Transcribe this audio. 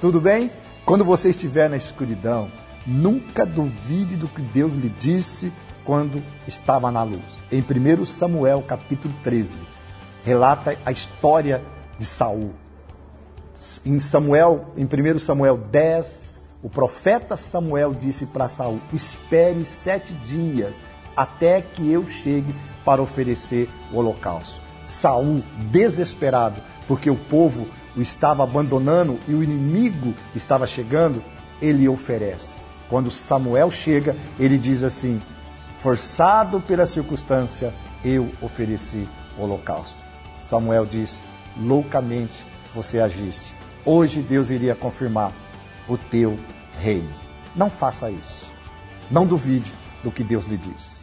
Tudo bem? Quando você estiver na escuridão, nunca duvide do que Deus lhe disse quando estava na luz. Em 1 Samuel capítulo 13, relata a história de Saul. Em Samuel, em 1 Samuel 10, o profeta Samuel disse para Saul: Espere sete dias até que eu chegue para oferecer o holocausto. Saul, desesperado, porque o povo o estava abandonando e o inimigo estava chegando, ele oferece. Quando Samuel chega, ele diz assim: Forçado pela circunstância, eu ofereci holocausto. Samuel diz: Loucamente você agiste. Hoje Deus iria confirmar o teu reino. Não faça isso. Não duvide do que Deus lhe disse.